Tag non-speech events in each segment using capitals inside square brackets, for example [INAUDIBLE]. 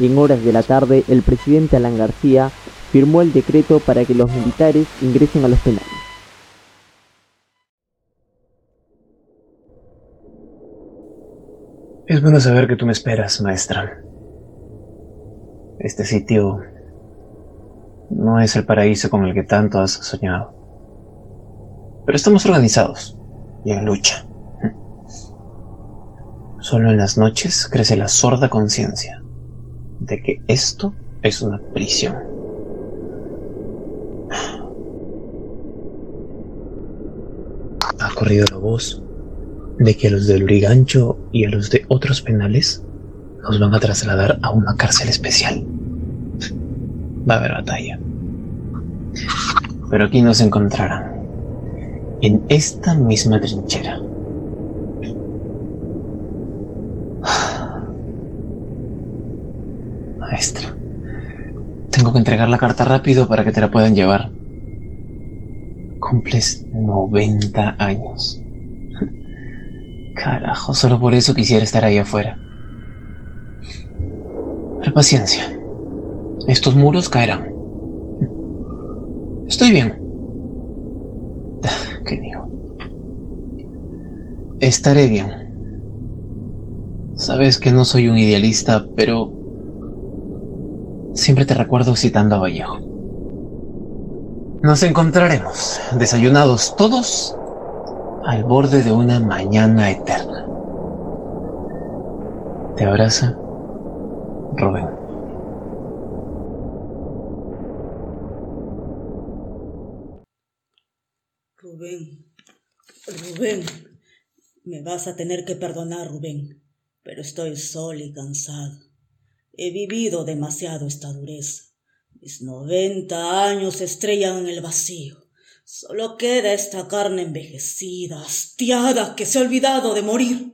En horas de la tarde, el presidente Alan García firmó el decreto para que los militares ingresen a los penales. Es bueno saber que tú me esperas, maestra. Este sitio no es el paraíso con el que tanto has soñado. Pero estamos organizados y en lucha. Solo en las noches crece la sorda conciencia de que esto es una prisión. Ha corrido la voz de que a los del Urigancho y a los de otros penales nos van a trasladar a una cárcel especial. Va a haber batalla. Pero aquí nos encontrarán. En esta misma trinchera. Maestra. Tengo que entregar la carta rápido para que te la puedan llevar. Cumples 90 años. [LAUGHS] Carajo, solo por eso quisiera estar ahí afuera. Pero paciencia. Estos muros caerán. [LAUGHS] Estoy bien. [SIGHS] ¿Qué digo? Estaré bien. Sabes que no soy un idealista, pero siempre te recuerdo citando a Vallejo. Nos encontraremos, desayunados todos, al borde de una mañana eterna. Te abraza Rubén. Rubén, Rubén, me vas a tener que perdonar, Rubén, pero estoy solo y cansado. He vivido demasiado esta dureza. Mis noventa años estrellan en el vacío. Solo queda esta carne envejecida, hastiada, que se ha olvidado de morir.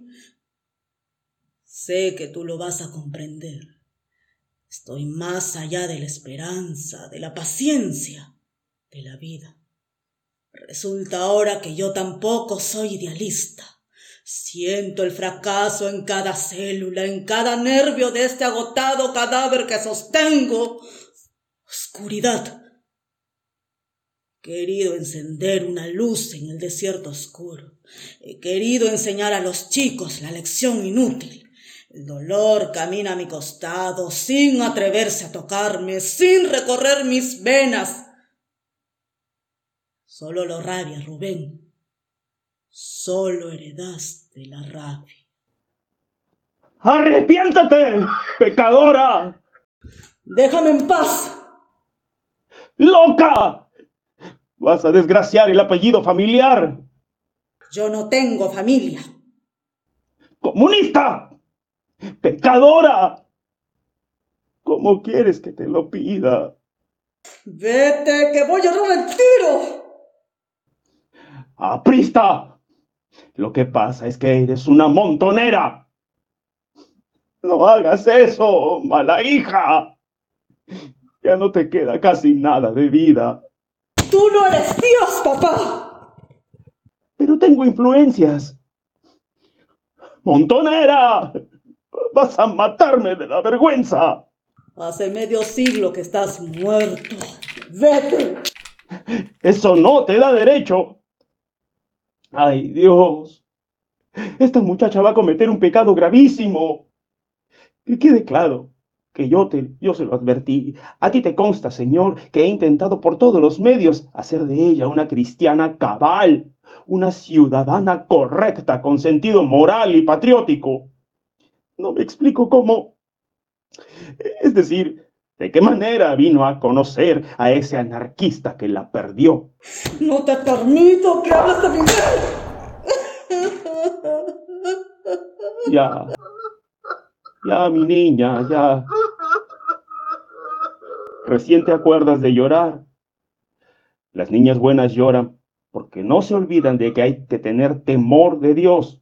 Sé que tú lo vas a comprender. Estoy más allá de la esperanza, de la paciencia, de la vida. Resulta ahora que yo tampoco soy idealista. Siento el fracaso en cada célula, en cada nervio de este agotado cadáver que sostengo. Oscuridad. He querido encender una luz en el desierto oscuro. He querido enseñar a los chicos la lección inútil. El dolor camina a mi costado sin atreverse a tocarme, sin recorrer mis venas. Solo lo rabia, Rubén. Solo heredaste la rabia. ¡Arrepiéntate, pecadora! Déjame en paz. ¡Loca! Vas a desgraciar el apellido familiar. Yo no tengo familia. ¡Comunista! ¡Pecadora! ¿Cómo quieres que te lo pida? Vete, que voy a dar el tiro. ¡Aprista! Lo que pasa es que eres una montonera. No hagas eso, mala hija. Ya no te queda casi nada de vida. Tú no eres Dios, papá. Pero tengo influencias. ¡Montonera! Vas a matarme de la vergüenza. Hace medio siglo que estás muerto. Vete. Eso no te da derecho. Ay, Dios. Esta muchacha va a cometer un pecado gravísimo. Que quede claro que yo, te, yo se lo advertí. A ti te consta, Señor, que he intentado por todos los medios hacer de ella una cristiana cabal, una ciudadana correcta, con sentido moral y patriótico. No me explico cómo. Es decir, de qué manera vino a conocer a ese anarquista que la perdió. No te permito que hables de mi Ya. Ya, mi niña, ya. Recién te acuerdas de llorar. Las niñas buenas lloran porque no se olvidan de que hay que tener temor de Dios.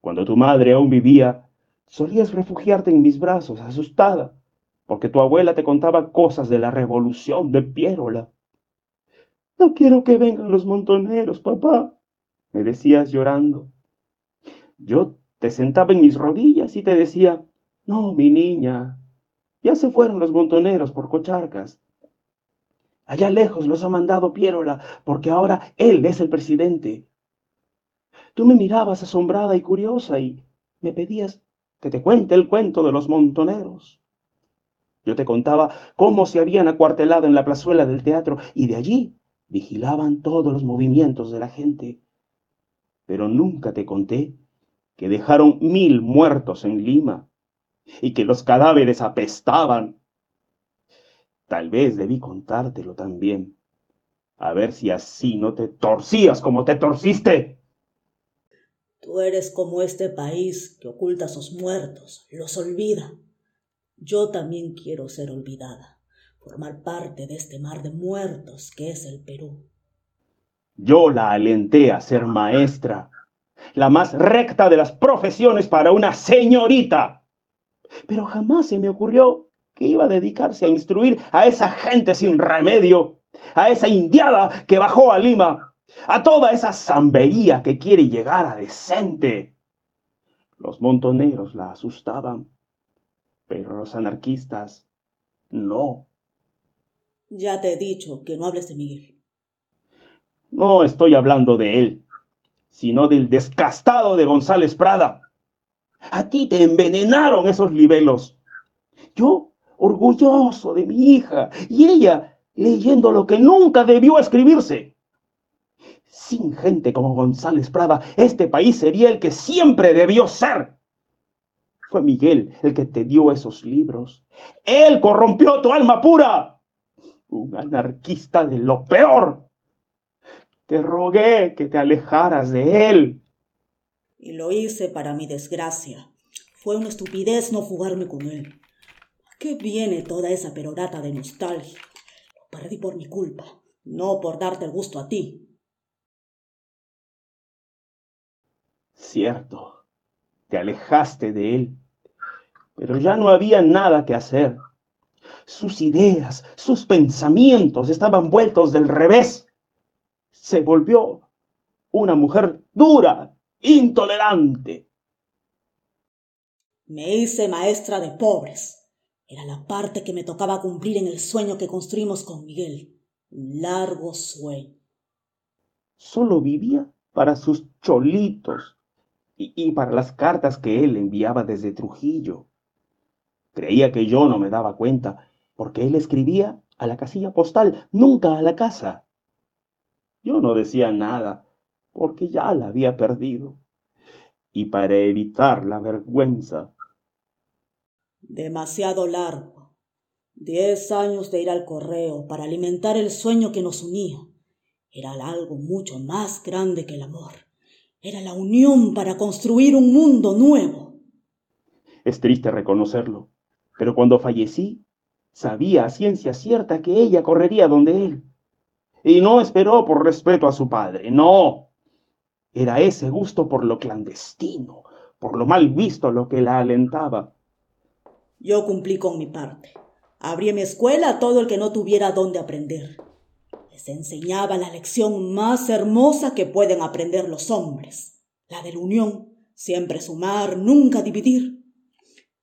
Cuando tu madre aún vivía, solías refugiarte en mis brazos, asustada, porque tu abuela te contaba cosas de la revolución de Piérola. No quiero que vengan los montoneros, papá, me decías llorando. Yo te sentaba en mis rodillas y te decía, no, mi niña, ya se fueron los montoneros por cocharcas. Allá lejos los ha mandado Pierola, porque ahora él es el presidente. Tú me mirabas asombrada y curiosa y me pedías que te cuente el cuento de los montoneros. Yo te contaba cómo se habían acuartelado en la plazuela del teatro y de allí vigilaban todos los movimientos de la gente. Pero nunca te conté que dejaron mil muertos en Lima y que los cadáveres apestaban. Tal vez debí contártelo también, a ver si así no te torcías como te torciste. Tú eres como este país que oculta a sus muertos, los olvida. Yo también quiero ser olvidada, formar parte de este mar de muertos que es el Perú. Yo la alenté a ser maestra, la más recta de las profesiones para una señorita. Pero jamás se me ocurrió que iba a dedicarse a instruir a esa gente sin remedio, a esa indiada que bajó a Lima, a toda esa zambería que quiere llegar a decente. Los montoneros la asustaban, pero los anarquistas no. Ya te he dicho que no hables de Miguel. No estoy hablando de él sino del descastado de González Prada. A ti te envenenaron esos libelos. Yo, orgulloso de mi hija, y ella leyendo lo que nunca debió escribirse. Sin gente como González Prada, este país sería el que siempre debió ser. Fue Miguel el que te dio esos libros. Él corrompió tu alma pura. Un anarquista de lo peor. Te rogué que te alejaras de él. Y lo hice para mi desgracia. Fue una estupidez no fugarme con él. ¿A qué viene toda esa perorata de nostalgia? Lo perdí por mi culpa, no por darte el gusto a ti. Cierto, te alejaste de él, pero ya no había nada que hacer. Sus ideas, sus pensamientos estaban vueltos del revés se volvió una mujer dura, intolerante. Me hice maestra de pobres. Era la parte que me tocaba cumplir en el sueño que construimos con Miguel. Un largo sueño. Solo vivía para sus cholitos y, y para las cartas que él enviaba desde Trujillo. Creía que yo no me daba cuenta, porque él escribía a la casilla postal, nunca a la casa. Yo no decía nada, porque ya la había perdido. Y para evitar la vergüenza. Demasiado largo. Diez años de ir al correo para alimentar el sueño que nos unía. Era algo mucho más grande que el amor. Era la unión para construir un mundo nuevo. Es triste reconocerlo, pero cuando fallecí, sabía a ciencia cierta que ella correría donde él y no esperó por respeto a su padre, no. Era ese gusto por lo clandestino, por lo mal visto lo que la alentaba. Yo cumplí con mi parte. Abrí mi escuela a todo el que no tuviera dónde aprender. Les enseñaba la lección más hermosa que pueden aprender los hombres, la de la unión, siempre sumar, nunca dividir.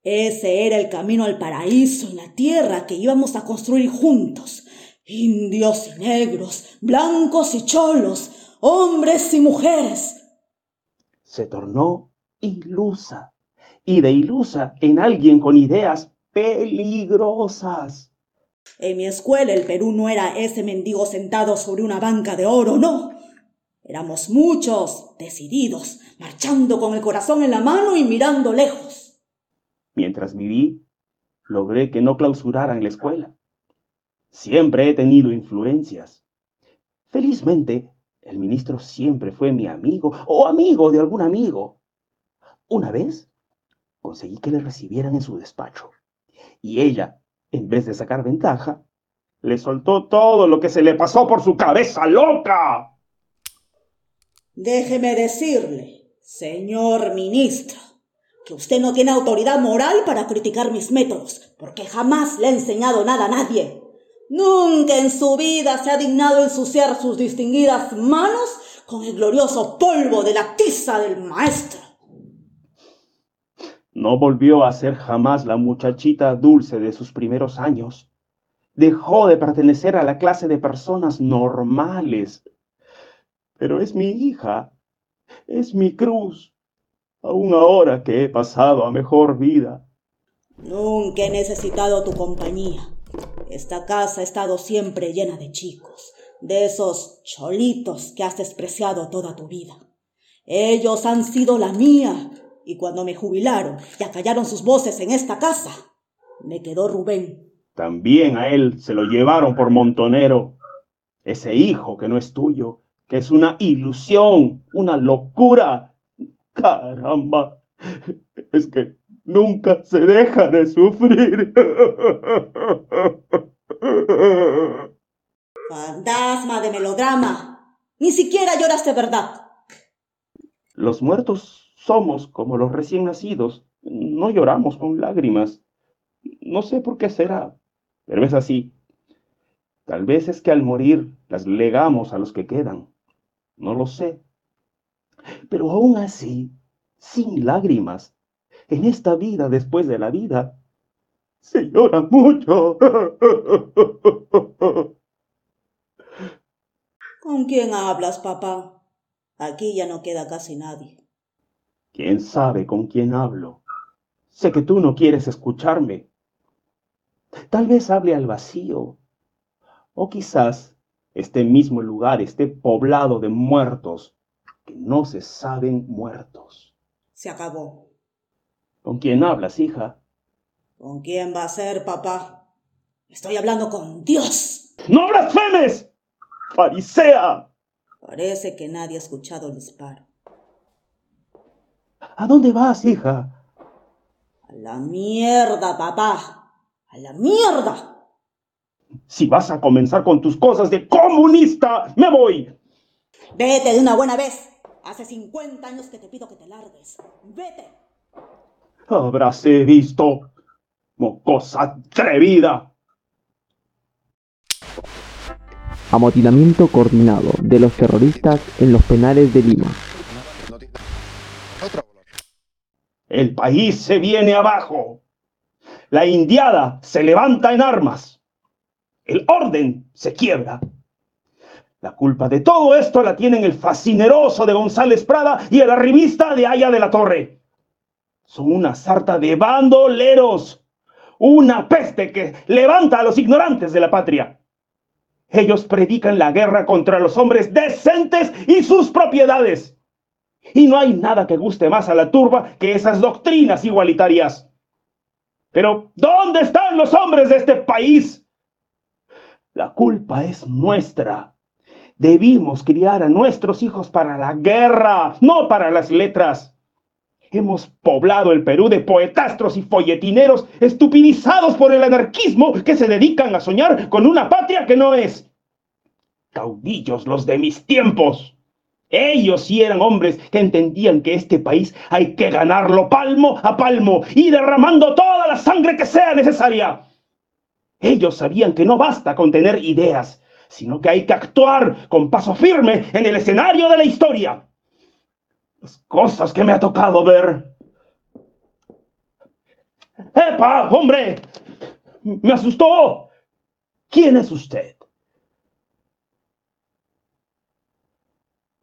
Ese era el camino al paraíso en la tierra que íbamos a construir juntos, indios y negros, blancos y cholos, hombres y mujeres. Se tornó ilusa, y de ilusa en alguien con ideas peligrosas. En mi escuela el Perú no era ese mendigo sentado sobre una banca de oro, no. Éramos muchos, decididos, marchando con el corazón en la mano y mirando lejos. Mientras viví, logré que no clausuraran la escuela. Siempre he tenido influencias. Felizmente, el ministro siempre fue mi amigo o amigo de algún amigo. Una vez conseguí que le recibieran en su despacho. Y ella, en vez de sacar ventaja, le soltó todo lo que se le pasó por su cabeza loca. Déjeme decirle, señor ministro, que usted no tiene autoridad moral para criticar mis métodos, porque jamás le he enseñado nada a nadie. Nunca en su vida se ha dignado ensuciar sus distinguidas manos con el glorioso polvo de la tiza del maestro. No volvió a ser jamás la muchachita dulce de sus primeros años. Dejó de pertenecer a la clase de personas normales. Pero es mi hija, es mi cruz, aún ahora que he pasado a mejor vida. Nunca he necesitado tu compañía. Esta casa ha estado siempre llena de chicos, de esos cholitos que has despreciado toda tu vida. Ellos han sido la mía, y cuando me jubilaron y acallaron sus voces en esta casa, me quedó Rubén. También a él se lo llevaron por montonero. Ese hijo que no es tuyo, que es una ilusión, una locura. Caramba, es que nunca se deja de sufrir. Fantasma de melodrama. Ni siquiera lloraste verdad. Los muertos somos como los recién nacidos. No lloramos con lágrimas. No sé por qué será, pero es así. Tal vez es que al morir las legamos a los que quedan. No lo sé. Pero aún así, sin lágrimas, en esta vida después de la vida, se llora mucho. ¿Con quién hablas, papá? Aquí ya no queda casi nadie. ¿Quién sabe con quién hablo? Sé que tú no quieres escucharme. Tal vez hable al vacío. O quizás este mismo lugar esté poblado de muertos que no se saben muertos. Se acabó. ¿Con quién hablas, hija? ¿Con quién va a ser, papá? Estoy hablando con Dios. ¡No blasfemes! ¡Farisea! Parece que nadie ha escuchado el disparo. ¿A dónde vas, hija? A la mierda, papá. A la mierda. Si vas a comenzar con tus cosas de comunista, me voy. Vete de una buena vez. Hace 50 años que te pido que te largues. Vete. Habráse visto, mocosa atrevida. Amotinamiento coordinado de los terroristas en los penales de Lima. El país se viene abajo. La indiada se levanta en armas. El orden se quiebra. La culpa de todo esto la tienen el fascineroso de González Prada y el arribista de Aya de la Torre. Son una sarta de bandoleros, una peste que levanta a los ignorantes de la patria. Ellos predican la guerra contra los hombres decentes y sus propiedades. Y no hay nada que guste más a la turba que esas doctrinas igualitarias. Pero, ¿dónde están los hombres de este país? La culpa es nuestra. Debimos criar a nuestros hijos para la guerra, no para las letras. Hemos poblado el Perú de poetastros y folletineros estupidizados por el anarquismo que se dedican a soñar con una patria que no es. Caudillos los de mis tiempos. Ellos sí eran hombres que entendían que este país hay que ganarlo palmo a palmo y derramando toda la sangre que sea necesaria. Ellos sabían que no basta con tener ideas, sino que hay que actuar con paso firme en el escenario de la historia. Las cosas que me ha tocado ver. ¡Epa, hombre! Me asustó. ¿Quién es usted?